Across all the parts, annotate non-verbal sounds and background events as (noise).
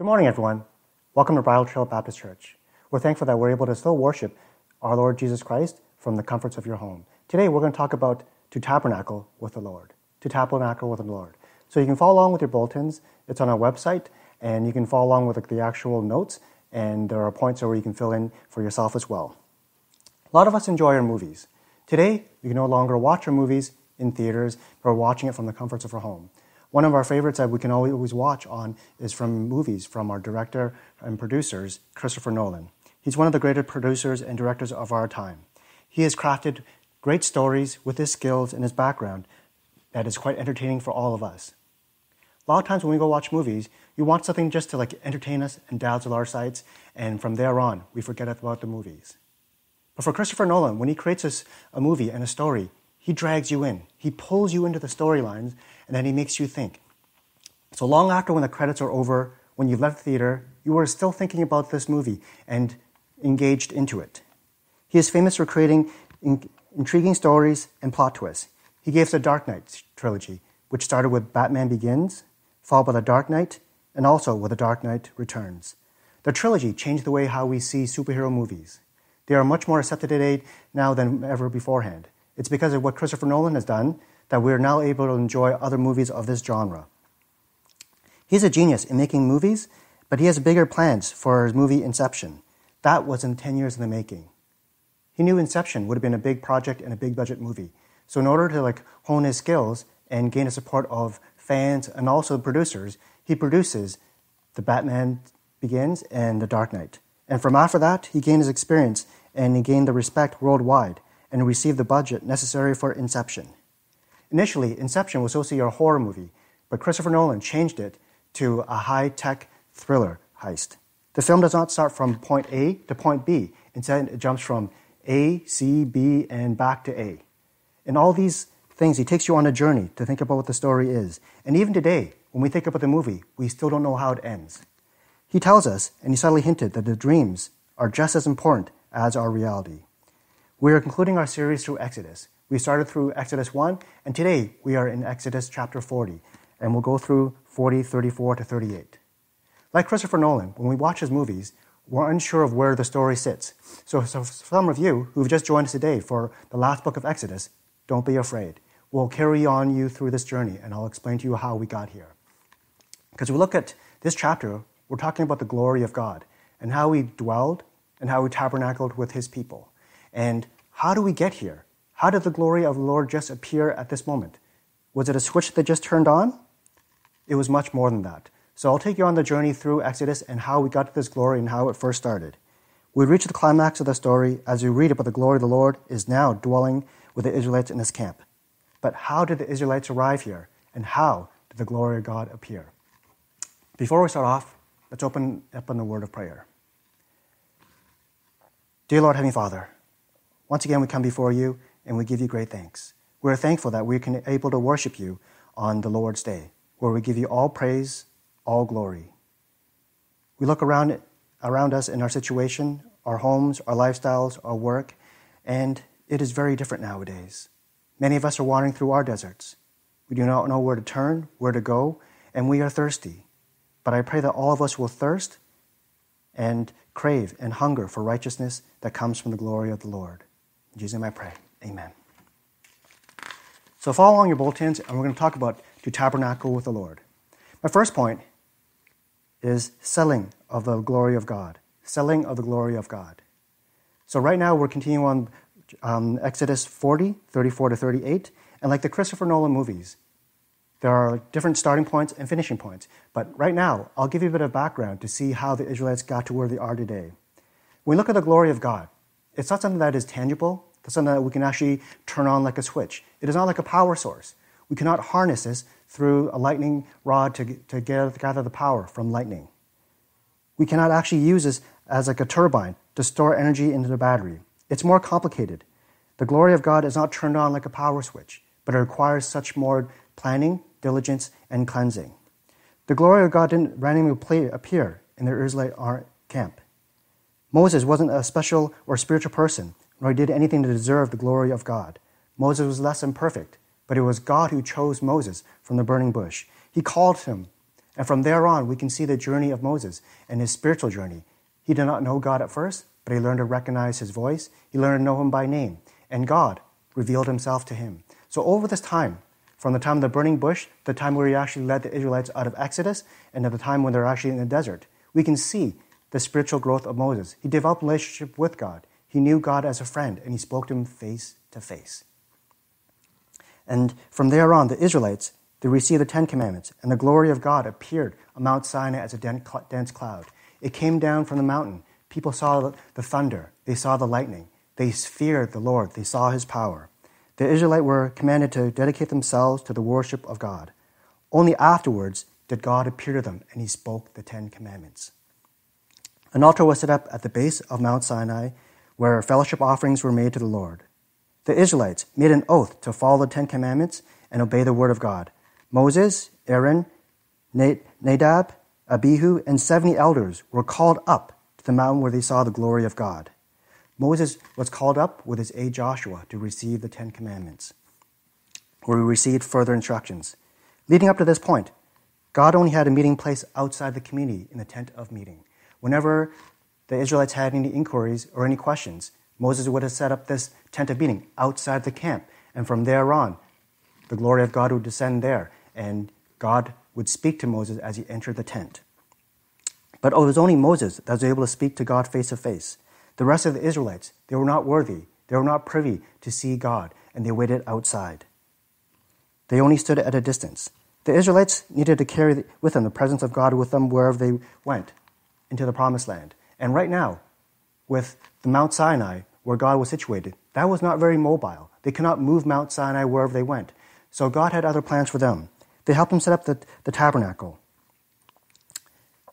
Good morning, everyone. Welcome to Bridle Trail Baptist Church. We're thankful that we're able to still worship our Lord Jesus Christ from the comforts of your home. Today, we're going to talk about to tabernacle with the Lord. To tabernacle with the Lord. So you can follow along with your bulletins. It's on our website, and you can follow along with the actual notes, and there are points where you can fill in for yourself as well. A lot of us enjoy our movies. Today, we can no longer watch our movies in theaters, but we're watching it from the comforts of our home. One of our favorites that we can always watch on is from movies from our director and producers, Christopher Nolan. He's one of the greatest producers and directors of our time. He has crafted great stories with his skills and his background that is quite entertaining for all of us. A lot of times when we go watch movies, you want something just to like entertain us and dazzle our sights, and from there on, we forget about the movies. But for Christopher Nolan, when he creates a, a movie and a story, he drags you in. He pulls you into the storylines and then he makes you think. So long after when the credits are over, when you've left the theater, you are still thinking about this movie and engaged into it. He is famous for creating in- intriguing stories and plot twists. He gave us the Dark Knight trilogy, which started with Batman Begins, followed by The Dark Knight, and also with The Dark Knight Returns. The trilogy changed the way how we see superhero movies. They are much more accepted today now than ever beforehand. It's because of what Christopher Nolan has done that we are now able to enjoy other movies of this genre. He's a genius in making movies, but he has bigger plans for his movie Inception. That was in 10 years in the making. He knew Inception would have been a big project and a big budget movie. So in order to like hone his skills and gain the support of fans and also producers, he produces The Batman Begins and The Dark Knight. And from after that, he gained his experience and he gained the respect worldwide and received the budget necessary for Inception. Initially, Inception was supposed to be a horror movie, but Christopher Nolan changed it to a high tech thriller heist. The film does not start from point A to point B. Instead, it jumps from A, C, B, and back to A. In all these things, he takes you on a journey to think about what the story is. And even today, when we think about the movie, we still don't know how it ends. He tells us, and he subtly hinted, that the dreams are just as important as our reality. We are concluding our series through Exodus, we started through Exodus 1, and today we are in Exodus chapter 40, and we'll go through 40, 34 to 38. Like Christopher Nolan, when we watch his movies, we're unsure of where the story sits. So, so some of you who've just joined us today for the last book of Exodus, don't be afraid. We'll carry on you through this journey, and I'll explain to you how we got here. Because we look at this chapter, we're talking about the glory of God and how He dwelled and how He tabernacled with his people. And how do we get here? How did the glory of the Lord just appear at this moment? Was it a switch that just turned on? It was much more than that. So I'll take you on the journey through Exodus and how we got to this glory and how it first started. We reach the climax of the story as we read about the glory of the Lord is now dwelling with the Israelites in his camp. But how did the Israelites arrive here? And how did the glory of God appear? Before we start off, let's open up in the word of prayer. Dear Lord, Heavenly Father, once again we come before you and we give you great thanks. We are thankful that we can able to worship you on the Lord's day, where we give you all praise, all glory. We look around around us in our situation, our homes, our lifestyles, our work, and it is very different nowadays. Many of us are wandering through our deserts. We do not know where to turn, where to go, and we are thirsty. But I pray that all of us will thirst and crave and hunger for righteousness that comes from the glory of the Lord. In Jesus' name I pray. Amen. So follow along your bulletins, and we're going to talk about to tabernacle with the Lord. My first point is selling of the glory of God. Selling of the glory of God. So right now we're continuing on um, Exodus 40, 34 to 38, and like the Christopher Nolan movies, there are different starting points and finishing points. But right now, I'll give you a bit of background to see how the Israelites got to where they are today. When we look at the glory of God, it's not something that is tangible, that's something that we can actually turn on like a switch. It is not like a power source. We cannot harness this through a lightning rod to, to gather the power from lightning. We cannot actually use this as like a turbine to store energy into the battery. It's more complicated. The glory of God is not turned on like a power switch, but it requires such more planning, diligence, and cleansing. The glory of God didn't randomly appear in the Israelite camp. Moses wasn't a special or spiritual person nor did anything to deserve the glory of God. Moses was less than perfect, but it was God who chose Moses from the burning bush. He called him And from there on, we can see the journey of Moses and his spiritual journey. He did not know God at first, but he learned to recognize his voice. He learned to know him by name. And God revealed himself to him. So over this time, from the time of the burning bush, the time where he actually led the Israelites out of Exodus, and at the time when they're actually in the desert, we can see the spiritual growth of Moses. He developed relationship with God. He knew God as a friend, and he spoke to him face to face. And from there on, the Israelites, they received the Ten Commandments, and the glory of God appeared on Mount Sinai as a dense cloud. It came down from the mountain. People saw the thunder, they saw the lightning, they feared the Lord, they saw his power. The Israelites were commanded to dedicate themselves to the worship of God. Only afterwards did God appear to them, and he spoke the Ten Commandments. An altar was set up at the base of Mount Sinai where fellowship offerings were made to the Lord. The Israelites made an oath to follow the Ten Commandments and obey the word of God. Moses, Aaron, Nadab, Abihu, and 70 elders were called up to the mountain where they saw the glory of God. Moses was called up with his aide Joshua to receive the Ten Commandments, where he received further instructions. Leading up to this point, God only had a meeting place outside the community in the tent of meeting. Whenever the Israelites had any inquiries or any questions, Moses would have set up this tent of meeting outside the camp. And from there on, the glory of God would descend there, and God would speak to Moses as he entered the tent. But it was only Moses that was able to speak to God face to face. The rest of the Israelites, they were not worthy, they were not privy to see God, and they waited outside. They only stood at a distance. The Israelites needed to carry with them the presence of God with them wherever they went into the promised land. And right now, with the Mount Sinai, where God was situated, that was not very mobile. They could not move Mount Sinai wherever they went. So God had other plans for them. They helped him set up the, the tabernacle.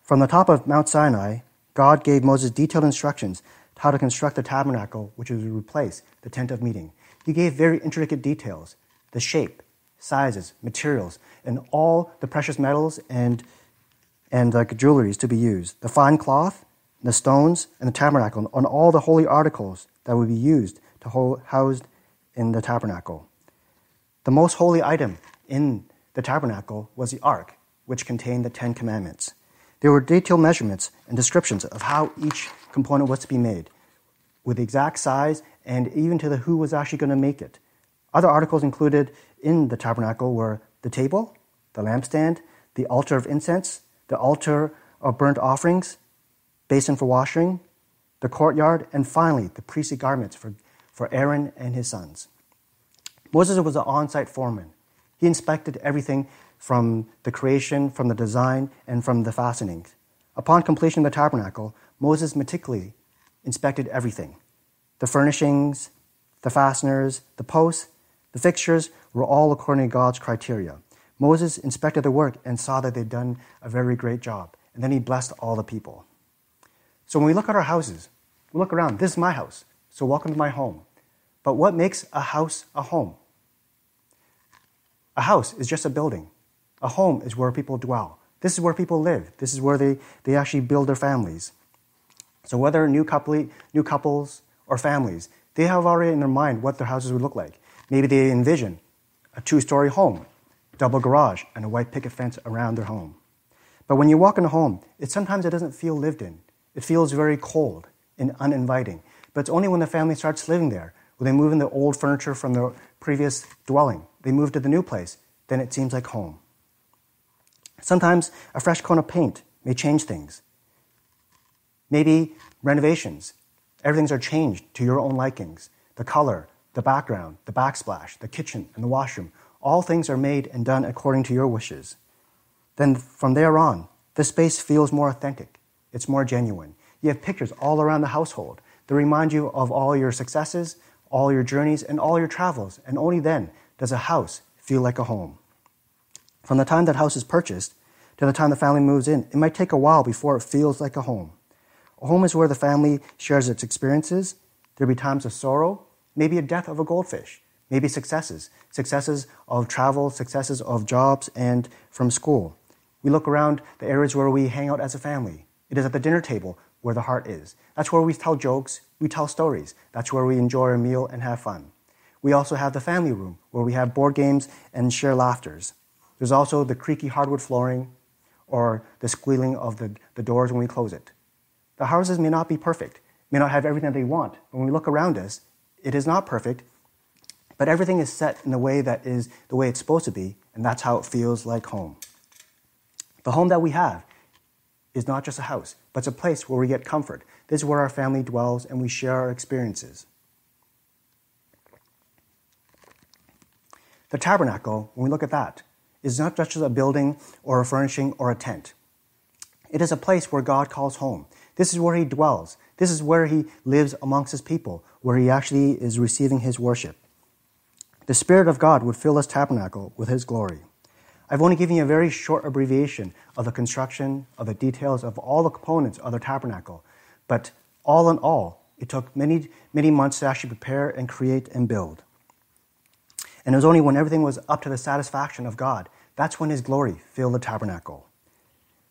From the top of Mount Sinai, God gave Moses detailed instructions how to construct the tabernacle, which would replace the tent of meeting. He gave very intricate details the shape, sizes, materials, and all the precious metals and and like jewelries to be used, the fine cloth, the stones, and the tabernacle, and all the holy articles that would be used to hold, housed in the tabernacle. The most holy item in the tabernacle was the ark, which contained the Ten Commandments. There were detailed measurements and descriptions of how each component was to be made, with the exact size and even to the who was actually going to make it. Other articles included in the tabernacle were the table, the lampstand, the altar of incense, the altar of burnt offerings, basin for washing, the courtyard, and finally the priestly garments for, for Aaron and his sons. Moses was an on site foreman. He inspected everything from the creation, from the design, and from the fastenings. Upon completion of the tabernacle, Moses meticulously inspected everything the furnishings, the fasteners, the posts, the fixtures were all according to God's criteria. Moses inspected the work and saw that they'd done a very great job. And then he blessed all the people. So when we look at our houses, we look around. This is my house. So welcome to my home. But what makes a house a home? A house is just a building. A home is where people dwell. This is where people live. This is where they, they actually build their families. So whether new, couple, new couples or families, they have already in their mind what their houses would look like. Maybe they envision a two story home double garage, and a white picket fence around their home. But when you walk in a home, it sometimes it doesn't feel lived in. It feels very cold and uninviting. But it's only when the family starts living there, when they move in the old furniture from their previous dwelling, they move to the new place, then it seems like home. Sometimes a fresh coat of paint may change things. Maybe renovations. Everything's are changed to your own likings. The color, the background, the backsplash, the kitchen, and the washroom all things are made and done according to your wishes. Then from there on, the space feels more authentic. It's more genuine. You have pictures all around the household that remind you of all your successes, all your journeys, and all your travels. And only then does a house feel like a home. From the time that house is purchased to the time the family moves in, it might take a while before it feels like a home. A home is where the family shares its experiences. There'll be times of sorrow, maybe a death of a goldfish, maybe successes, successes of travel, successes of jobs, and from school. We look around the areas where we hang out as a family. It is at the dinner table where the heart is. That's where we tell jokes, we tell stories. That's where we enjoy a meal and have fun. We also have the family room where we have board games and share laughters. There's also the creaky hardwood flooring, or the squealing of the, the doors when we close it. The houses may not be perfect, may not have everything they want. When we look around us, it is not perfect, but everything is set in the way that is the way it's supposed to be, and that's how it feels like home. The home that we have is not just a house, but it's a place where we get comfort. This is where our family dwells and we share our experiences. The tabernacle, when we look at that, is not just a building or a furnishing or a tent. It is a place where God calls home. This is where He dwells. This is where He lives amongst His people, where He actually is receiving His worship. The Spirit of God would fill this tabernacle with His glory. I've only given you a very short abbreviation of the construction, of the details of all the components of the tabernacle, but all in all, it took many, many months to actually prepare and create and build. And it was only when everything was up to the satisfaction of God, that's when His glory filled the tabernacle.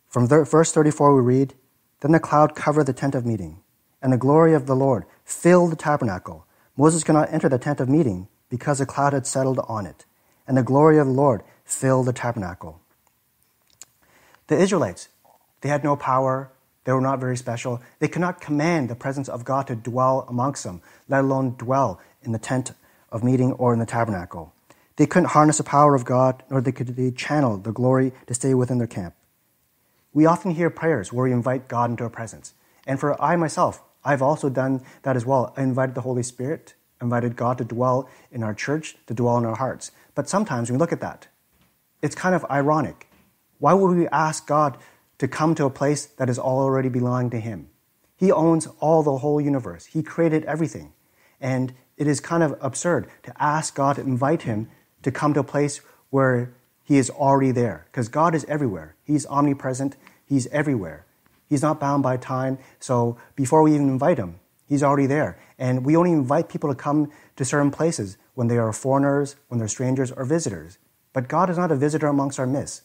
From verse 34, we read Then the cloud covered the tent of meeting, and the glory of the Lord filled the tabernacle. Moses could not enter the tent of meeting because the cloud had settled on it, and the glory of the Lord filled the tabernacle. The Israelites, they had no power, they were not very special. They could not command the presence of God to dwell amongst them, let alone dwell in the tent of meeting or in the tabernacle. They couldn't harness the power of God, nor they could they channel the glory to stay within their camp. We often hear prayers where we invite God into our presence. And for I myself, I've also done that as well. I invited the Holy Spirit, invited God to dwell in our church, to dwell in our hearts. But sometimes when we look at that, it's kind of ironic. Why would we ask God to come to a place that is already belonging to Him? He owns all the whole universe. He created everything. And it is kind of absurd to ask God to invite him to come to a place where he is already there. Because God is everywhere. He's omnipresent. He's everywhere. He's not bound by time. So before we even invite him, he's already there. And we only invite people to come to certain places when they are foreigners, when they're strangers, or visitors. But God is not a visitor amongst our midst.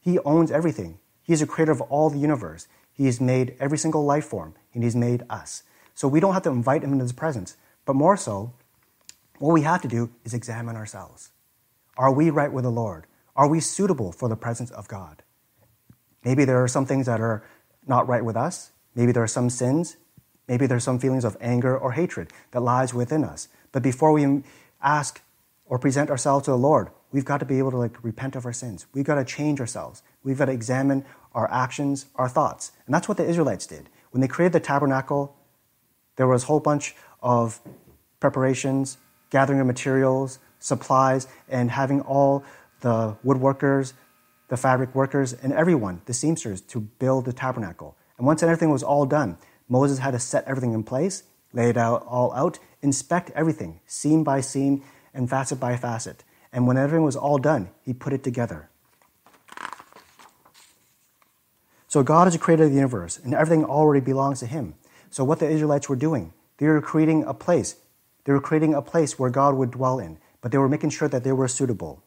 He owns everything. He is the creator of all the universe. He has made every single life form, and He's made us. So we don't have to invite Him into His presence. But more so, what we have to do is examine ourselves. Are we right with the Lord? Are we suitable for the presence of God? Maybe there are some things that are not right with us. Maybe there are some sins. Maybe there are some feelings of anger or hatred that lies within us. But before we ask or present ourselves to the Lord, we've got to be able to like repent of our sins. We've got to change ourselves. We've got to examine our actions, our thoughts. And that's what the Israelites did. When they created the tabernacle, there was a whole bunch of preparations, gathering of materials, supplies, and having all the woodworkers, the fabric workers, and everyone, the seamsters, to build the tabernacle. And once everything was all done, Moses had to set everything in place, lay it out all out, inspect everything, seam by seam and facet by facet. And when everything was all done, he put it together. So God is the creator of the universe, and everything already belongs to him. So what the Israelites were doing, they were creating a place. They were creating a place where God would dwell in, but they were making sure that they were suitable.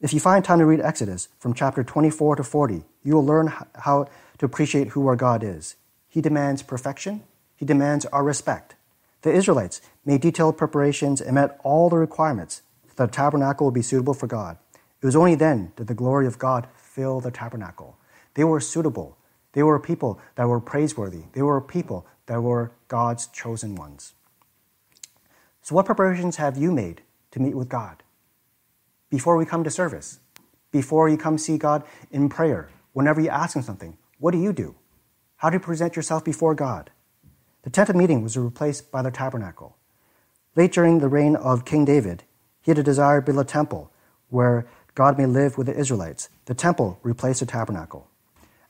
If you find time to read Exodus from chapter 24 to 40, you will learn how to appreciate who our God is. He demands perfection, He demands our respect. The Israelites made detailed preparations and met all the requirements that the tabernacle would be suitable for God. It was only then that the glory of God fill the tabernacle. They were suitable. They were a people that were praiseworthy. They were a people that were God's chosen ones. So, what preparations have you made to meet with God? Before we come to service, before you come see God in prayer, whenever you ask Him something, what do you do? How do you present yourself before God? The tent of meeting was replaced by the tabernacle. Late during the reign of King David, he had a desire to build a temple where God may live with the Israelites. The temple replaced the tabernacle.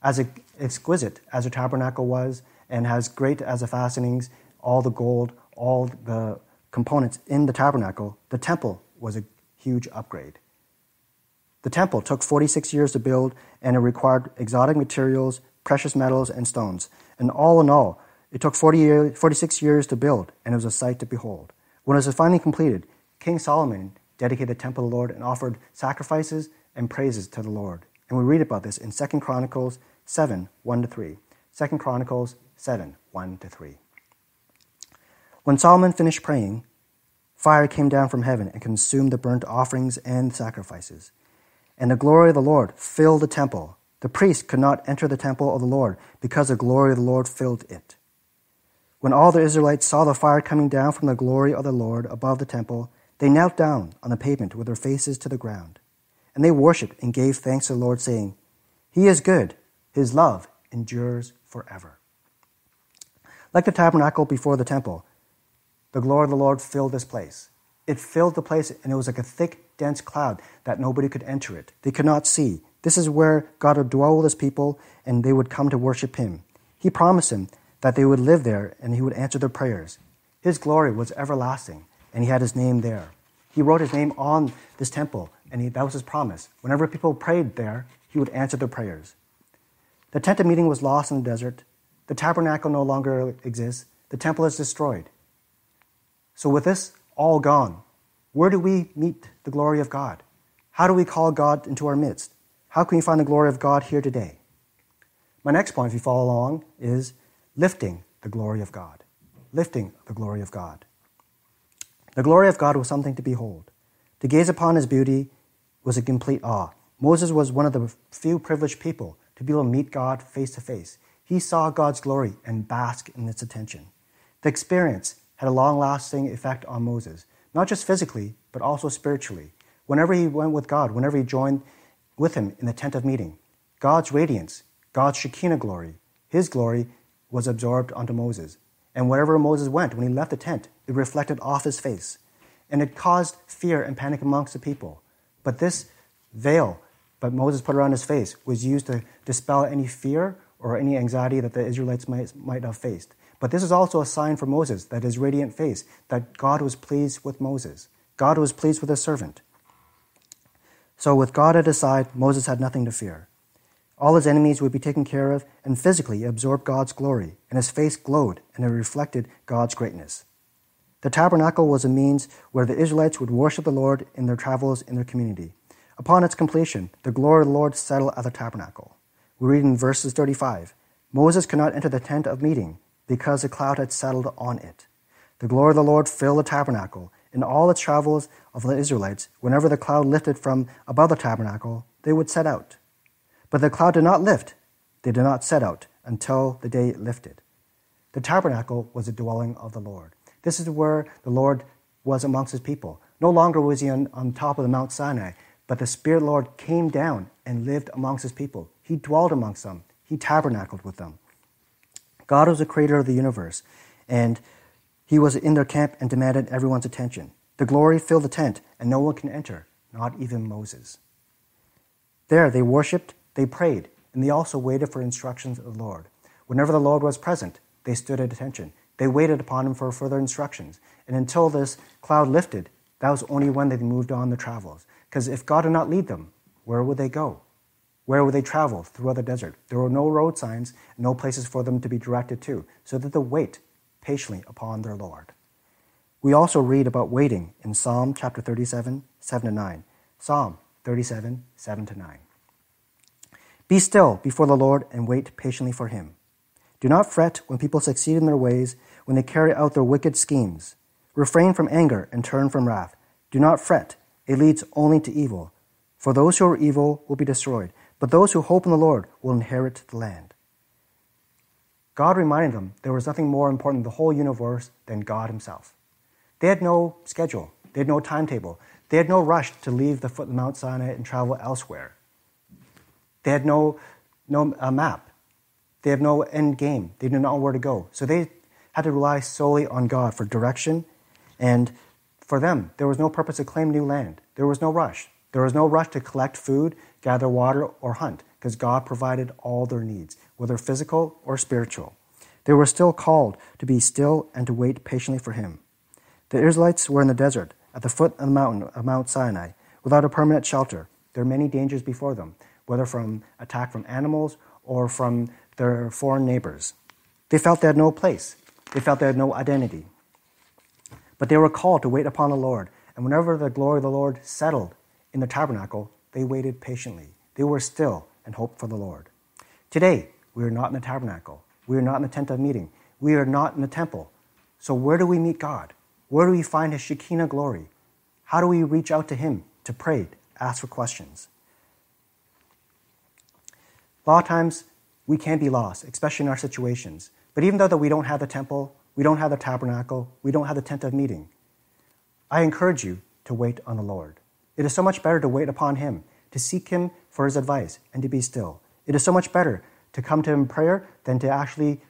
As exquisite as the tabernacle was, and as great as the fastenings, all the gold, all the components in the tabernacle, the temple was a huge upgrade. The temple took 46 years to build, and it required exotic materials, precious metals, and stones. And all in all, it took 40 year, 46 years to build, and it was a sight to behold. When it was finally completed, King Solomon dedicated the temple to the Lord and offered sacrifices and praises to the Lord. And we read about this in 2 Chronicles 7 1 to 3. 2 Chronicles 7 1 to 3. When Solomon finished praying, fire came down from heaven and consumed the burnt offerings and sacrifices. And the glory of the Lord filled the temple. The priests could not enter the temple of the Lord because the glory of the Lord filled it. When all the Israelites saw the fire coming down from the glory of the Lord above the temple, they knelt down on the pavement with their faces to the ground. And they worshipped and gave thanks to the Lord, saying, He is good, His love endures forever. Like the tabernacle before the temple, the glory of the Lord filled this place. It filled the place, and it was like a thick, dense cloud that nobody could enter it. They could not see. This is where God would dwell with his people, and they would come to worship him. He promised them that they would live there and he would answer their prayers. His glory was everlasting, and he had his name there. He wrote his name on this temple, and he, that was his promise. Whenever people prayed there, he would answer their prayers. The tent of meeting was lost in the desert. The tabernacle no longer exists. The temple is destroyed. So, with this all gone, where do we meet the glory of God? How do we call God into our midst? How can we find the glory of God here today? My next point, if you follow along, is lifting the glory of God. Lifting the glory of God. The glory of God was something to behold. To gaze upon his beauty was a complete awe. Moses was one of the few privileged people to be able to meet God face to face. He saw God's glory and basked in its attention. The experience had a long lasting effect on Moses, not just physically, but also spiritually. Whenever he went with God, whenever he joined with him in the tent of meeting, God's radiance, God's Shekinah glory, his glory was absorbed onto Moses. And wherever Moses went, when he left the tent, it reflected off his face. And it caused fear and panic amongst the people. But this veil that Moses put around his face was used to dispel any fear or any anxiety that the Israelites might, might have faced. But this is also a sign for Moses that his radiant face, that God was pleased with Moses. God was pleased with his servant. So, with God at his side, Moses had nothing to fear. All his enemies would be taken care of, and physically absorb God's glory, and his face glowed, and it reflected God's greatness. The tabernacle was a means where the Israelites would worship the Lord in their travels in their community. Upon its completion, the glory of the Lord settled at the tabernacle. We read in verses 35 Moses could not enter the tent of meeting because the cloud had settled on it. The glory of the Lord filled the tabernacle. In all its travels of the Israelites, whenever the cloud lifted from above the tabernacle, they would set out. But the cloud did not lift, they did not set out until the day lifted. The tabernacle was the dwelling of the Lord. This is where the Lord was amongst his people. No longer was he on, on top of the Mount Sinai, but the Spirit Lord came down and lived amongst his people. He dwelled amongst them, he tabernacled with them. God was the creator of the universe, and he was in their camp and demanded everyone's attention. The glory filled the tent, and no one can enter, not even Moses. There they worshipped, they prayed, and they also waited for instructions of the Lord. Whenever the Lord was present, they stood at attention. They waited upon him for further instructions. And until this cloud lifted, that was only when they moved on their travels. Because if God did not lead them, where would they go? Where would they travel throughout the desert? There were no road signs, no places for them to be directed to, so that they wait patiently upon their Lord. We also read about waiting in Psalm chapter 37, 7 to 9. Psalm 37, 7 to 9. Be still before the Lord and wait patiently for him. Do not fret when people succeed in their ways, when they carry out their wicked schemes. Refrain from anger and turn from wrath. Do not fret, it leads only to evil. For those who are evil will be destroyed, but those who hope in the Lord will inherit the land. God reminded them there was nothing more important in the whole universe than God Himself. They had no schedule, they had no timetable, they had no rush to leave the foot of Mount Sinai and travel elsewhere. They had no, no uh, map, they have no end game, they did not know where to go. So they had to rely solely on God for direction, and for them, there was no purpose to claim new land. There was no rush. There was no rush to collect food, gather water, or hunt, because God provided all their needs, whether physical or spiritual. They were still called to be still and to wait patiently for Him. The Israelites were in the desert, at the foot of the mountain of Mount Sinai, without a permanent shelter. There are many dangers before them, whether from attack from animals or from their foreign neighbors. They felt they had no place. They felt they had no identity. But they were called to wait upon the Lord, and whenever the glory of the Lord settled in the tabernacle, they waited patiently. They were still and hoped for the Lord. Today, we are not in the tabernacle. We are not in the tent of meeting. We are not in the temple. So, where do we meet God? Where do we find His Shekinah glory? How do we reach out to Him to pray, to ask for questions? A lot of times we can be lost, especially in our situations. But even though that we don't have the temple, we don't have the tabernacle, we don't have the tent of meeting, I encourage you to wait on the Lord. It is so much better to wait upon Him, to seek Him for His advice, and to be still. It is so much better to come to Him in prayer than to actually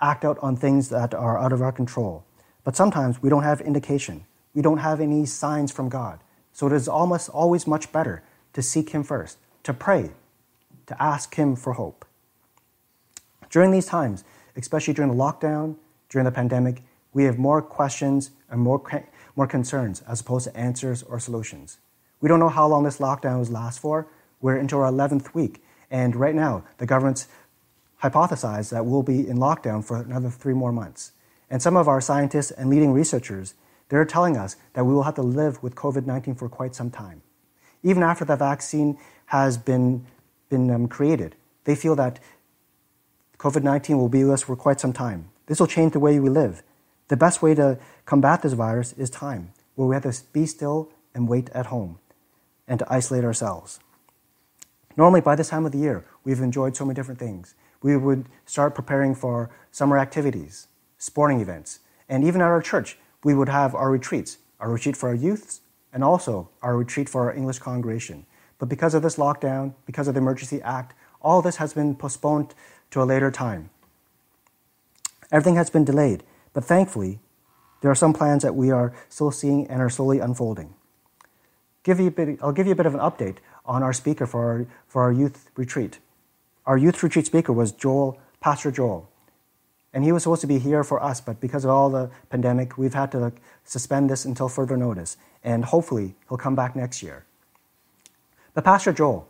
act out on things that are out of our control. But sometimes we don't have indication, we don't have any signs from God. So it is almost always much better to seek Him first, to pray, to ask Him for hope. During these times, especially during the lockdown, during the pandemic, we have more questions and more, more concerns as opposed to answers or solutions. We don't know how long this lockdown will last for. We're into our 11th week, and right now, the government's hypothesized that we'll be in lockdown for another three more months. And some of our scientists and leading researchers, they're telling us that we will have to live with COVID 19 for quite some time. Even after the vaccine has been, been um, created, they feel that COVID 19 will be with us for quite some time. This will change the way we live. The best way to combat this virus is time, where we have to be still and wait at home and to isolate ourselves. Normally, by this time of the year, we've enjoyed so many different things. We would start preparing for summer activities, sporting events, and even at our church, we would have our retreats our retreat for our youths and also our retreat for our English congregation. But because of this lockdown, because of the Emergency Act, all this has been postponed to a later time. Everything has been delayed, but thankfully, there are some plans that we are still seeing and are slowly unfolding. Give you bit, I'll give you a bit of an update on our speaker for our, for our youth retreat. Our youth retreat speaker was Joel, Pastor Joel. And he was supposed to be here for us, but because of all the pandemic, we've had to suspend this until further notice. And hopefully, he'll come back next year. But Pastor Joel,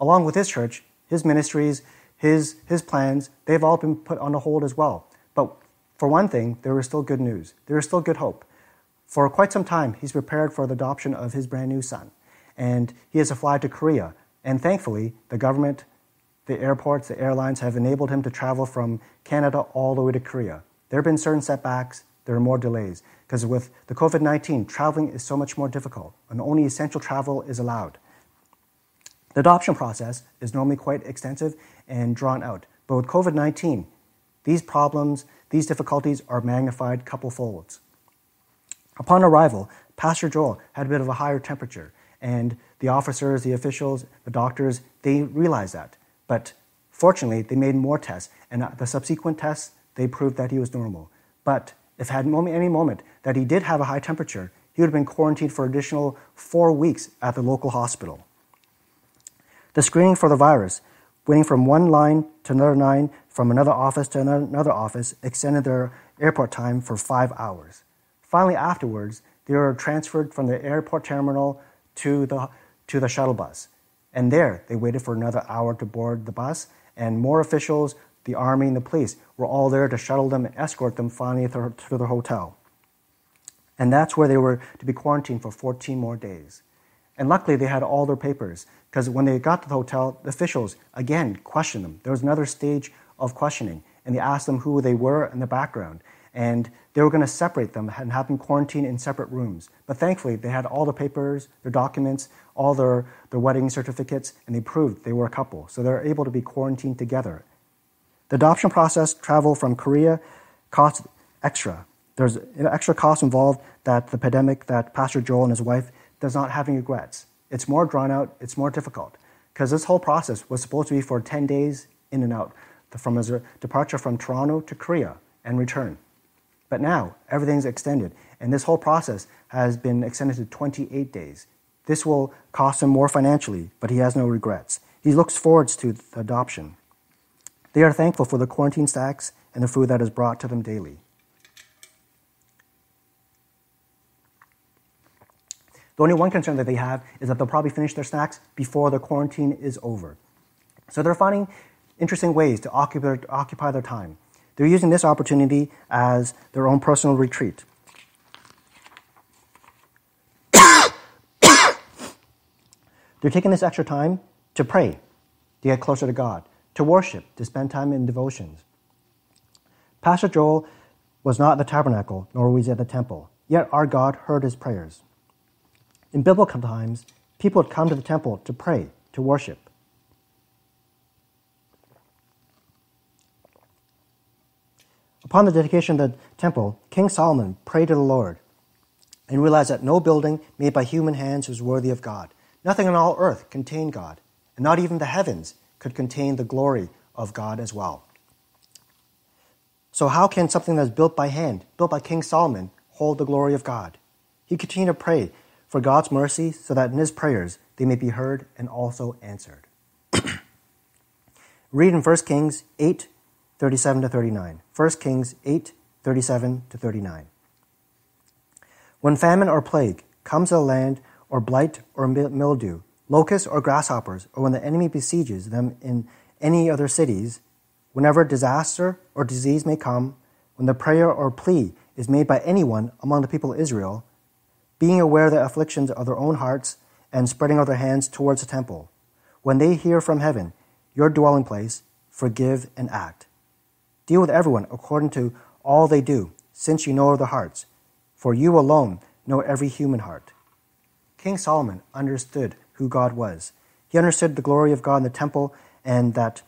along with his church, his ministries, his, his plans, they've all been put on a hold as well. But for one thing, there is still good news. There is still good hope. For quite some time, he's prepared for the adoption of his brand new son. And he has to fly to Korea. And thankfully, the government, the airports, the airlines have enabled him to travel from Canada all the way to Korea. There have been certain setbacks, there are more delays. Because with the COVID 19, traveling is so much more difficult, and only essential travel is allowed. The adoption process is normally quite extensive and drawn out. But with COVID 19, these problems, these difficulties are magnified couple folds. Upon arrival, Pastor Joel had a bit of a higher temperature, and the officers, the officials, the doctors, they realized that. But fortunately, they made more tests, and the subsequent tests, they proved that he was normal. But if at any moment that he did have a high temperature, he would have been quarantined for additional four weeks at the local hospital. The screening for the virus, waiting from one line to another line, from another office to another office, extended their airport time for five hours. Finally, afterwards, they were transferred from the airport terminal to the, to the shuttle bus. And there, they waited for another hour to board the bus, and more officials, the army, and the police were all there to shuttle them and escort them finally to their hotel. And that's where they were to be quarantined for 14 more days. And luckily, they had all their papers because when they got to the hotel, the officials again questioned them. There was another stage of questioning, and they asked them who they were and their background. And they were going to separate them and have them quarantined in separate rooms. But thankfully, they had all the papers, their documents, all their, their wedding certificates, and they proved they were a couple. So they're able to be quarantined together. The adoption process, travel from Korea, cost extra. There's an extra cost involved that the pandemic that Pastor Joel and his wife does not have any regrets. It's more drawn out, it's more difficult. Because this whole process was supposed to be for 10 days in and out, from his departure from Toronto to Korea and return. But now everything's extended, and this whole process has been extended to 28 days. This will cost him more financially, but he has no regrets. He looks forward to the adoption. They are thankful for the quarantine stacks and the food that is brought to them daily. The only one concern that they have is that they'll probably finish their snacks before their quarantine is over. So they're finding interesting ways to occupy, occupy their time. They're using this opportunity as their own personal retreat. (coughs) They're taking this extra time to pray, to get closer to God, to worship, to spend time in devotions. Pastor Joel was not at the tabernacle, nor was he at the temple, yet our God heard his prayers. In biblical times, people would come to the temple to pray, to worship. Upon the dedication of the temple, King Solomon prayed to the Lord and realized that no building made by human hands was worthy of God. Nothing on all earth contained God, and not even the heavens could contain the glory of God as well. So, how can something that's built by hand, built by King Solomon, hold the glory of God? He continued to pray for God's mercy so that in his prayers they may be heard and also answered. (clears throat) Read in 1 Kings 8 37 to 39. 1 Kings 8 37 to 39. When famine or plague comes to the land, or blight or mildew, locusts or grasshoppers, or when the enemy besieges them in any other cities, whenever disaster or disease may come, when the prayer or plea is made by anyone among the people of Israel, being aware of the afflictions of their own hearts and spreading out their hands towards the temple, when they hear from heaven, your dwelling place, forgive and act. Deal with everyone according to all they do, since you know their hearts for you alone know every human heart. King Solomon understood who God was. He understood the glory of God in the temple and that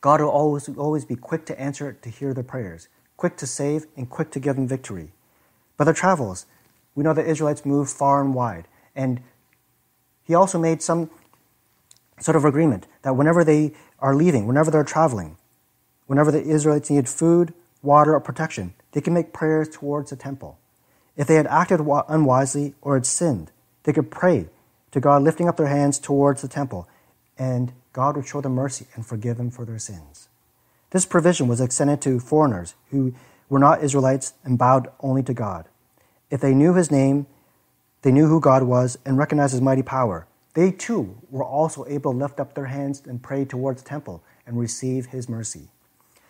God will always, always be quick to answer, to hear their prayers, quick to save, and quick to give them victory. But their travels, we know the Israelites moved far and wide. And he also made some sort of agreement that whenever they are leaving, whenever they're traveling, whenever the Israelites need food, water, or protection, they can make prayers towards the temple. If they had acted unwisely or had sinned, they could pray to God, lifting up their hands towards the temple, and God would show them mercy and forgive them for their sins. This provision was extended to foreigners who were not Israelites and bowed only to God. If they knew his name, they knew who God was, and recognized his mighty power, they too were also able to lift up their hands and pray towards the temple and receive his mercy.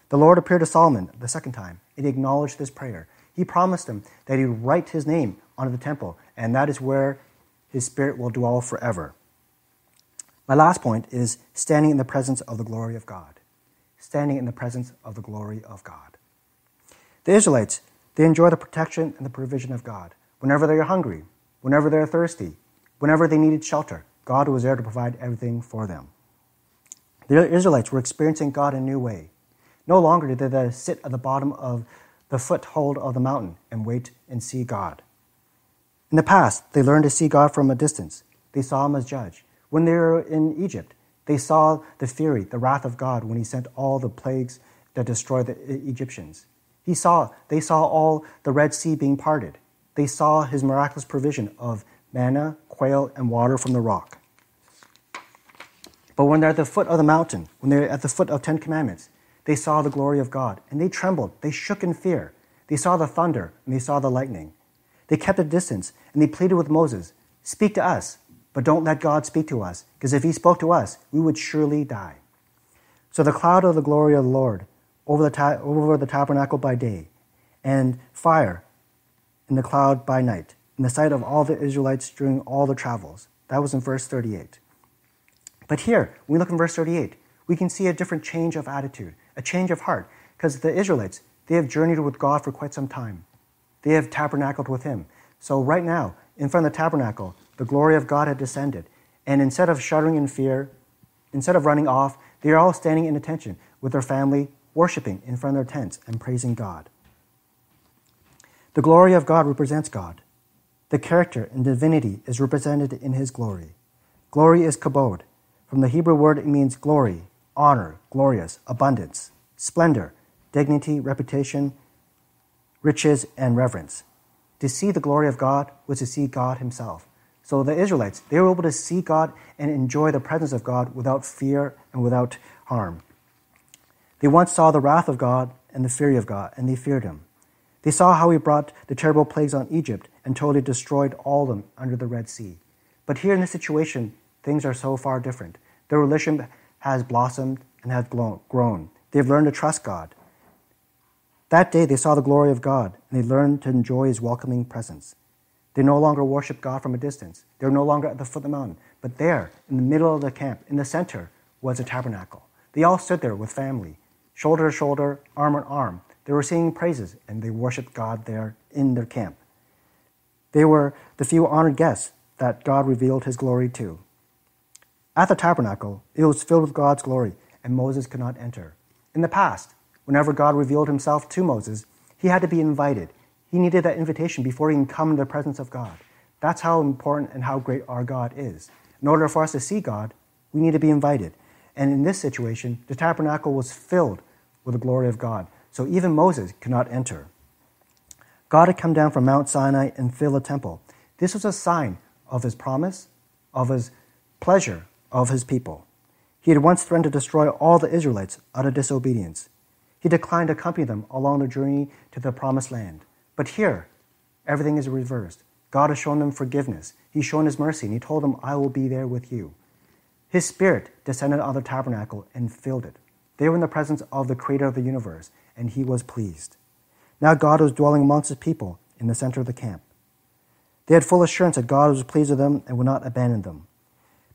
The Lord appeared to Solomon the second time and he acknowledged this prayer he promised him that he would write his name onto the temple, and that is where his spirit will dwell forever. My last point is standing in the presence of the glory of God. Standing in the presence of the glory of God. The Israelites, they enjoy the protection and the provision of God. Whenever they are hungry, whenever they are thirsty, whenever they needed shelter, God was there to provide everything for them. The Israelites were experiencing God in a new way. No longer did they sit at the bottom of the foothold of the mountain and wait and see God. In the past, they learned to see God from a distance. They saw him as judge. When they were in Egypt, they saw the fury, the wrath of God when he sent all the plagues that destroyed the Egyptians. He saw, they saw all the Red Sea being parted. They saw his miraculous provision of manna, quail, and water from the rock. But when they're at the foot of the mountain, when they're at the foot of Ten Commandments, they saw the glory of God, and they trembled. They shook in fear. They saw the thunder, and they saw the lightning. They kept a distance, and they pleaded with Moses Speak to us, but don't let God speak to us, because if he spoke to us, we would surely die. So the cloud of the glory of the Lord over the, ta- over the tabernacle by day, and fire in the cloud by night, in the sight of all the Israelites during all the travels. That was in verse 38. But here, when we look in verse 38, we can see a different change of attitude a change of heart. Because the Israelites, they have journeyed with God for quite some time. They have tabernacled with Him. So, right now, in front of the tabernacle, the glory of God had descended. And instead of shuddering in fear, instead of running off, they are all standing in attention with their family, worshiping in front of their tents and praising God. The glory of God represents God. The character and divinity is represented in His glory. Glory is kabod. From the Hebrew word, it means glory, honor, glorious, abundance, splendor, dignity, reputation, riches, and reverence. To see the glory of God was to see God Himself. So the Israelites, they were able to see God and enjoy the presence of God without fear and without harm. They once saw the wrath of God and the fury of God, and they feared Him. They saw how He brought the terrible plagues on Egypt and totally destroyed all of them under the Red Sea. But here in this situation, things are so far different. Their religion has blossomed and has grown. They've learned to trust God. That day they saw the glory of God and they learned to enjoy his welcoming presence. They no longer worship God from a distance. They're no longer at the foot of the mountain. But there, in the middle of the camp, in the center, was a tabernacle. They all stood there with family, shoulder to shoulder, arm in arm. They were singing praises and they worshiped God there in their camp. They were the few honored guests that God revealed his glory to. At the tabernacle, it was filled with God's glory, and Moses could not enter. In the past, whenever God revealed himself to Moses, he had to be invited. He needed that invitation before he can come into the presence of God. That's how important and how great our God is. In order for us to see God, we need to be invited. And in this situation, the tabernacle was filled with the glory of God. So even Moses could not enter. God had come down from Mount Sinai and filled the temple. This was a sign of his promise, of his pleasure of his people. He had once threatened to destroy all the Israelites out of disobedience. He declined to accompany them along the journey to the promised land. But here, everything is reversed. God has shown them forgiveness. He's shown his mercy, and he told them, I will be there with you. His spirit descended on the tabernacle and filled it. They were in the presence of the creator of the universe, and he was pleased. Now God was dwelling amongst his people in the center of the camp. They had full assurance that God was pleased with them and would not abandon them.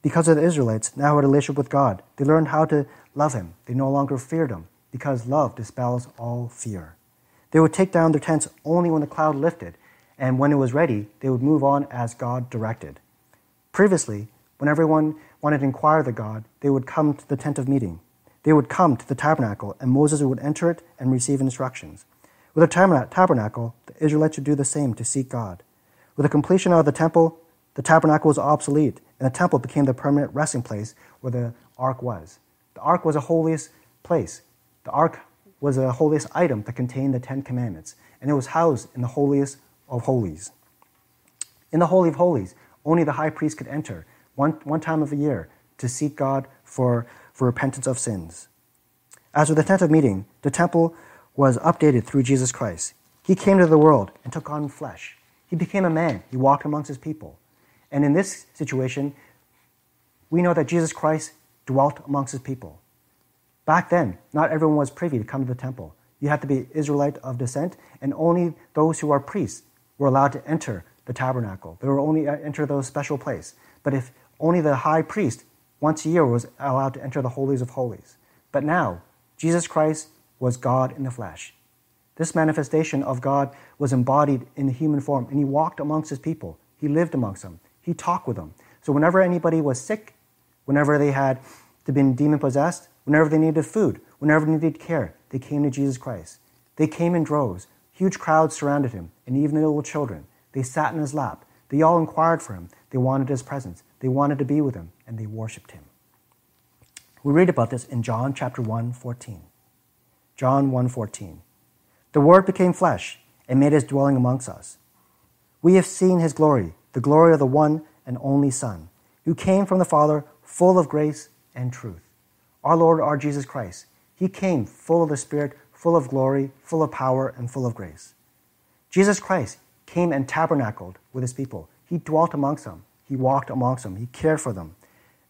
Because of the Israelites now had a relationship with God, they learned how to love him. They no longer feared him, because love dispels all fear. They would take down their tents only when the cloud lifted, and when it was ready, they would move on as God directed. Previously, when everyone wanted to inquire of the God, they would come to the tent of meeting. They would come to the tabernacle, and Moses would enter it and receive instructions. With the tabernacle, the Israelites would do the same to seek God. With the completion of the temple, the tabernacle was obsolete, and the temple became the permanent resting place where the ark was. The ark was a holiest place. The ark was a holiest item that contained the Ten Commandments, and it was housed in the holiest of holies. In the Holy of Holies, only the high priest could enter one, one time of the year to seek God for, for repentance of sins. As with the tent of meeting, the temple was updated through Jesus Christ. He came to the world and took on flesh. He became a man. He walked amongst his people. And in this situation, we know that Jesus Christ dwelt amongst his people. Back then, not everyone was privy to come to the temple. You had to be Israelite of descent, and only those who are priests were allowed to enter the tabernacle. They were only uh, enter those special place. But if only the high priest once a year was allowed to enter the holies of holies. But now, Jesus Christ was God in the flesh. This manifestation of God was embodied in the human form, and he walked amongst his people. He lived amongst them. He talked with them. So whenever anybody was sick, whenever they had been demon possessed, whenever they needed food, whenever they needed care, they came to Jesus Christ. They came in droves. Huge crowds surrounded him, and even the little children. They sat in his lap. They all inquired for him. They wanted his presence. They wanted to be with him, and they worshiped him. We read about this in John chapter 1, 14. John 1:14. The word became flesh and made his dwelling amongst us. We have seen his glory, the glory of the one and only Son, who came from the Father, full of grace and truth. Our Lord, our Jesus Christ, he came full of the Spirit, full of glory, full of power, and full of grace. Jesus Christ came and tabernacled with his people. He dwelt amongst them. He walked amongst them. He cared for them.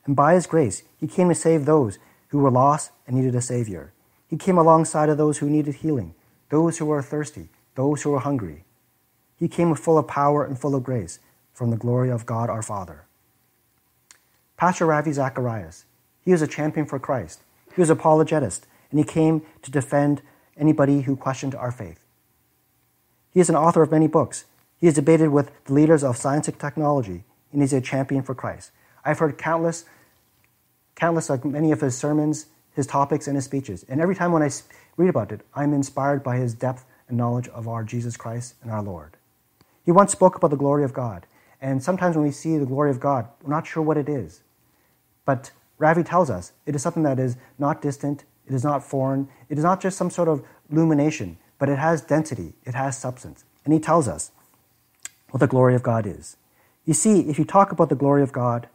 And by his grace, he came to save those who were lost and needed a Savior. He came alongside of those who needed healing, those who were thirsty, those who were hungry. He came full of power and full of grace from the glory of God our Father. Pastor Ravi Zacharias, he was a champion for Christ. He was an apologetist, and he came to defend anybody who questioned our faith. He is an author of many books. He has debated with the leaders of science and technology, and he's a champion for Christ. I've heard countless, countless, like many of his sermons his topics and his speeches. And every time when I read about it, I'm inspired by his depth and knowledge of our Jesus Christ and our Lord. He once spoke about the glory of God. And sometimes when we see the glory of God, we're not sure what it is. But Ravi tells us it is something that is not distant, it is not foreign, it is not just some sort of illumination, but it has density, it has substance. And he tells us what the glory of God is. You see, if you talk about the glory of God,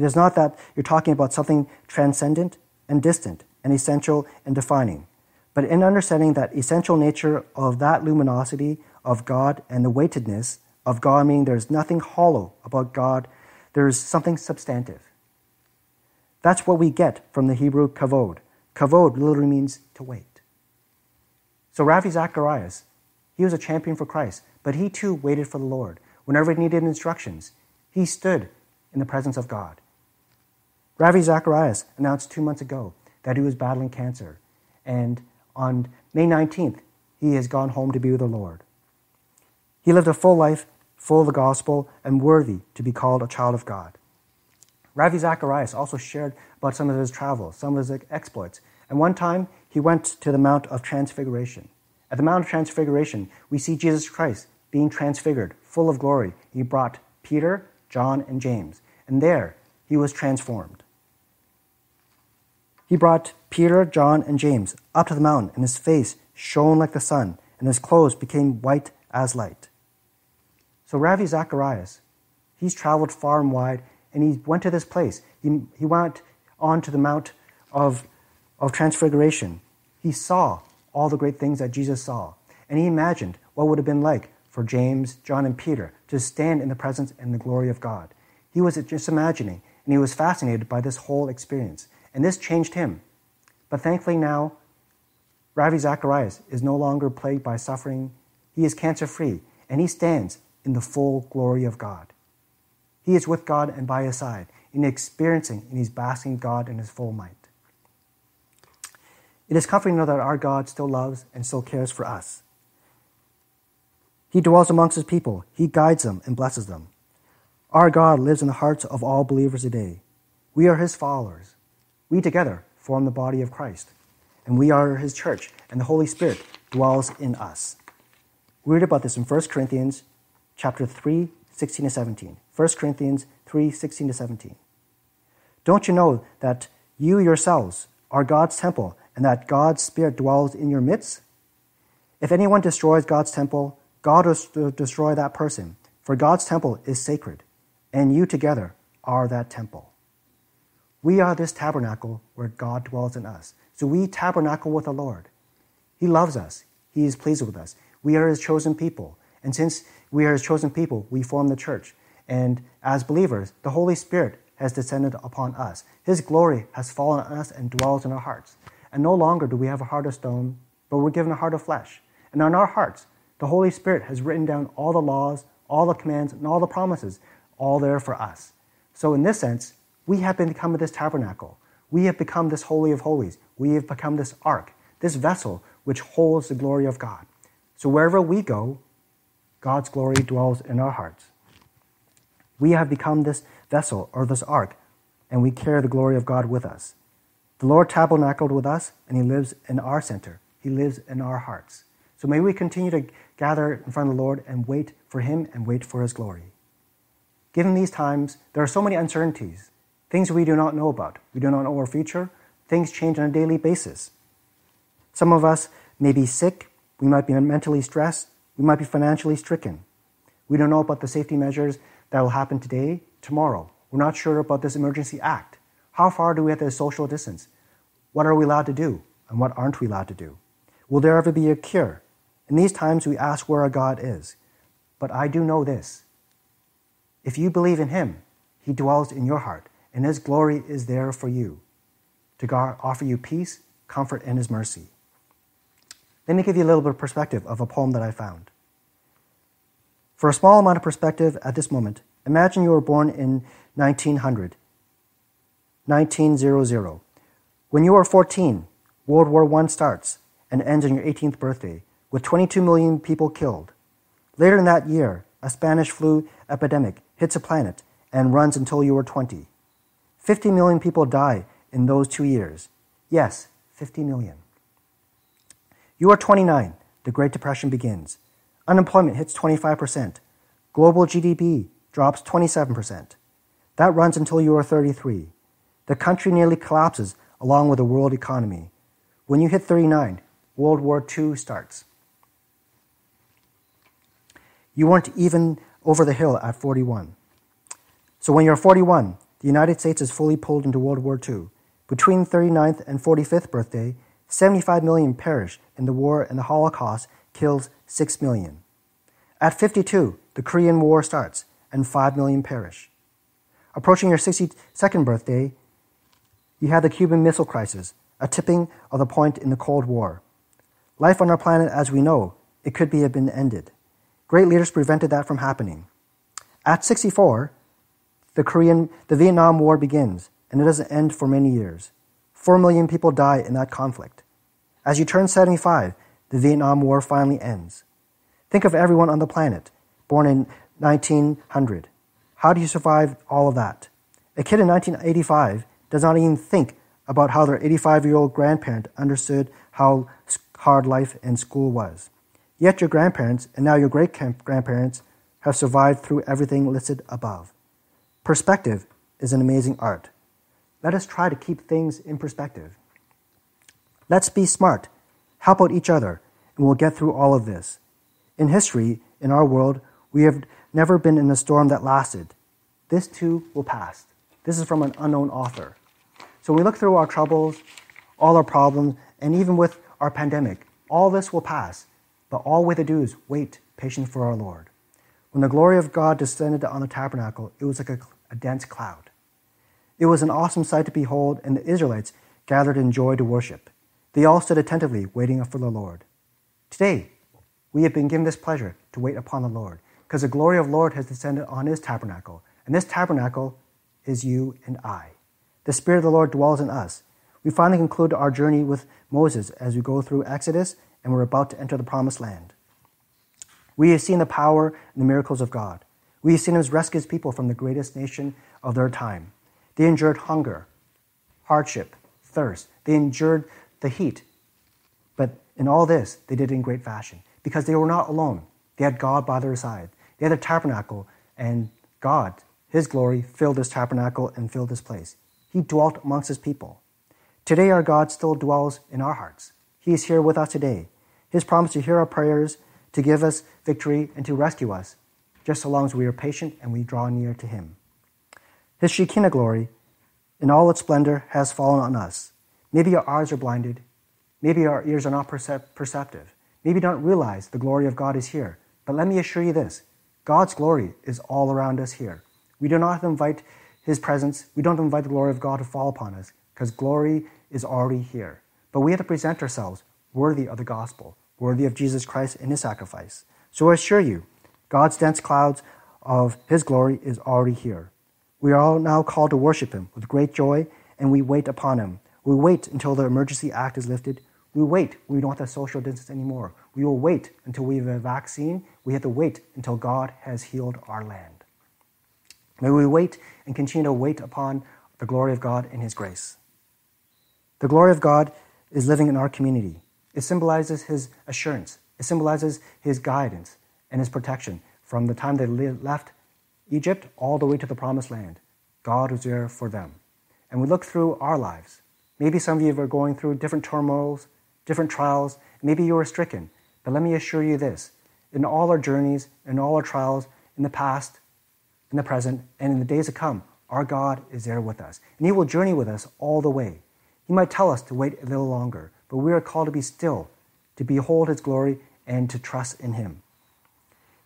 it is not that you're talking about something transcendent, and distant and essential and defining. But in understanding that essential nature of that luminosity of God and the weightedness of God, meaning there's nothing hollow about God, there's something substantive. That's what we get from the Hebrew kavod. Kavod literally means to wait. So Ravi Zacharias, he was a champion for Christ, but he too waited for the Lord. Whenever he needed instructions, he stood in the presence of God. Ravi Zacharias announced two months ago that he was battling cancer, and on May 19th, he has gone home to be with the Lord. He lived a full life, full of the gospel, and worthy to be called a child of God. Ravi Zacharias also shared about some of his travels, some of his exploits, and one time he went to the Mount of Transfiguration. At the Mount of Transfiguration, we see Jesus Christ being transfigured, full of glory. He brought Peter, John, and James, and there he was transformed. He brought Peter, John, and James up to the mountain, and his face shone like the sun, and his clothes became white as light. So Ravi Zacharias, he's traveled far and wide, and he went to this place. He, he went on to the Mount of, of Transfiguration. He saw all the great things that Jesus saw, and he imagined what would have been like for James, John, and Peter to stand in the presence and the glory of God. He was just imagining, and he was fascinated by this whole experience, and this changed him. But thankfully now, Ravi Zacharias is no longer plagued by suffering. He is cancer free, and he stands in the full glory of God. He is with God and by his side, in experiencing and he's basking God in his full might. It is comforting to know that our God still loves and still cares for us. He dwells amongst his people, he guides them and blesses them. Our God lives in the hearts of all believers today. We are his followers. We together form the body of Christ, and we are his church, and the Holy Spirit dwells in us. We read about this in 1 Corinthians chapter 3, 16 to 17. 1 Corinthians 3, 16 to 17. Don't you know that you yourselves are God's temple and that God's Spirit dwells in your midst? If anyone destroys God's temple, God will destroy that person, for God's temple is sacred, and you together are that temple. We are this tabernacle where God dwells in us. So we tabernacle with the Lord. He loves us, He is pleased with us. We are His chosen people. And since we are His chosen people, we form the church. And as believers, the Holy Spirit has descended upon us. His glory has fallen on us and dwells in our hearts. And no longer do we have a heart of stone, but we're given a heart of flesh. And on our hearts, the Holy Spirit has written down all the laws, all the commands, and all the promises, all there for us. So, in this sense, we have become this tabernacle. We have become this Holy of Holies. We have become this ark, this vessel which holds the glory of God. So, wherever we go, God's glory dwells in our hearts. We have become this vessel or this ark, and we carry the glory of God with us. The Lord tabernacled with us, and He lives in our center. He lives in our hearts. So may we continue to gather in front of the Lord and wait for Him and wait for His glory. Given these times, there are so many uncertainties, things we do not know about. We do not know our future. Things change on a daily basis. Some of us may be sick. We might be mentally stressed. We might be financially stricken. We don't know about the safety measures that will happen today, tomorrow. We're not sure about this emergency act. How far do we have to social distance? What are we allowed to do? And what aren't we allowed to do? Will there ever be a cure? In these times, we ask where our God is. But I do know this. If you believe in Him, He dwells in your heart, and His glory is there for you to offer you peace, comfort, and His mercy. Let me give you a little bit of perspective of a poem that I found. For a small amount of perspective at this moment, imagine you were born in 1900 1900. When you are 14, World War I starts and ends on your 18th birthday, with 22 million people killed. Later in that year, a Spanish flu epidemic hits a planet and runs until you are 20. 50 million people die in those two years. Yes, 50 million. You are 29. The Great Depression begins. Unemployment hits 25%. Global GDP drops 27%. That runs until you are 33. The country nearly collapses along with the world economy. When you hit 39, World War II starts. You weren't even over the hill at 41. So when you're 41, the United States is fully pulled into World War II. Between 39th and 45th birthday, 75 million perish in the war and the Holocaust kills 6 million. At 52, the Korean War starts and 5 million perish. Approaching your 62nd birthday, you have the Cuban Missile Crisis, a tipping of the point in the Cold War. Life on our planet as we know it could be have been ended. Great leaders prevented that from happening. At 64, the Korean, the Vietnam War begins, and it doesn't end for many years. Four million people die in that conflict. As you turn 75, the Vietnam War finally ends. Think of everyone on the planet, born in 1900. How do you survive all of that? A kid in 1985 does not even think about how their 85 year old grandparent understood how hard life in school was. Yet your grandparents and now your great grandparents have survived through everything listed above. Perspective is an amazing art. Let us try to keep things in perspective. Let's be smart, help out each other, and we'll get through all of this. In history, in our world, we have never been in a storm that lasted. This too will pass. This is from an unknown author. So we look through our troubles, all our problems, and even with our pandemic, all this will pass. But all we have to do is wait patient for our Lord. When the glory of God descended on the tabernacle, it was like a, a dense cloud. It was an awesome sight to behold, and the Israelites gathered in joy to worship. They all stood attentively, waiting for the Lord. Today, we have been given this pleasure to wait upon the Lord, because the glory of the Lord has descended on his tabernacle, and this tabernacle is you and I. The Spirit of the Lord dwells in us. We finally conclude our journey with Moses as we go through Exodus, and we're about to enter the promised land. We have seen the power and the miracles of God. We have seen him rescue his people from the greatest nation of their time. They endured hunger, hardship, thirst. They endured the heat. But in all this, they did in great fashion because they were not alone. They had God by their side. They had a tabernacle, and God, His glory, filled this tabernacle and filled this place. He dwelt amongst His people. Today, our God still dwells in our hearts. He is here with us today. His promise to hear our prayers, to give us victory, and to rescue us, just so long as we are patient and we draw near to Him. His Shekinah glory, in all its splendor, has fallen on us. Maybe our eyes are blinded. Maybe our ears are not perceptive. Maybe don't realize the glory of God is here. But let me assure you this God's glory is all around us here. We do not invite His presence, we don't invite the glory of God to fall upon us, because glory is already here. But we have to present ourselves worthy of the gospel, worthy of Jesus Christ and His sacrifice. So I assure you, God's dense clouds of His glory is already here. We are all now called to worship Him with great joy, and we wait upon Him. We wait until the emergency act is lifted. We wait. We don't have social distance anymore. We will wait until we have a vaccine. We have to wait until God has healed our land. May we wait and continue to wait upon the glory of God and His grace. The glory of God is living in our community. It symbolizes His assurance, it symbolizes His guidance and His protection from the time they left Egypt all the way to the promised land. God was there for them. And we look through our lives. Maybe some of you are going through different turmoils, different trials. Maybe you are stricken. But let me assure you this in all our journeys, in all our trials, in the past, in the present, and in the days to come, our God is there with us. And He will journey with us all the way. He might tell us to wait a little longer, but we are called to be still, to behold His glory, and to trust in Him.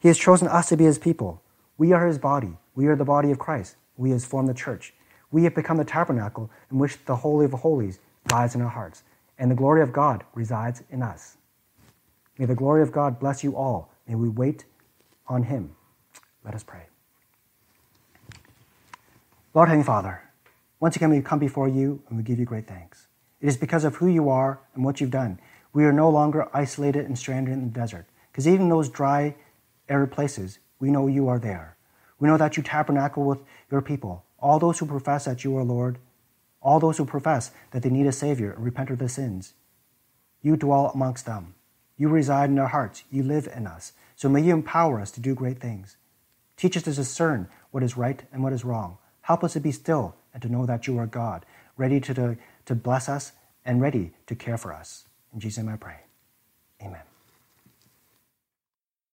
He has chosen us to be His people. We are His body. We are the body of Christ. We have formed the church. We have become the tabernacle in which the Holy of Holies lies in our hearts, and the glory of God resides in us. May the glory of God bless you all. May we wait on Him. Let us pray. Lord Heavenly Father, once again we come before you and we give you great thanks. It is because of who you are and what you've done. We are no longer isolated and stranded in the desert, because even those dry, arid places, we know you are there. We know that you tabernacle with your people, all those who profess that you are Lord, all those who profess that they need a Savior and repent of their sins. You dwell amongst them. You reside in our hearts. You live in us. So may you empower us to do great things. Teach us to discern what is right and what is wrong. Help us to be still and to know that you are God, ready to, to, to bless us and ready to care for us. In Jesus' name I pray.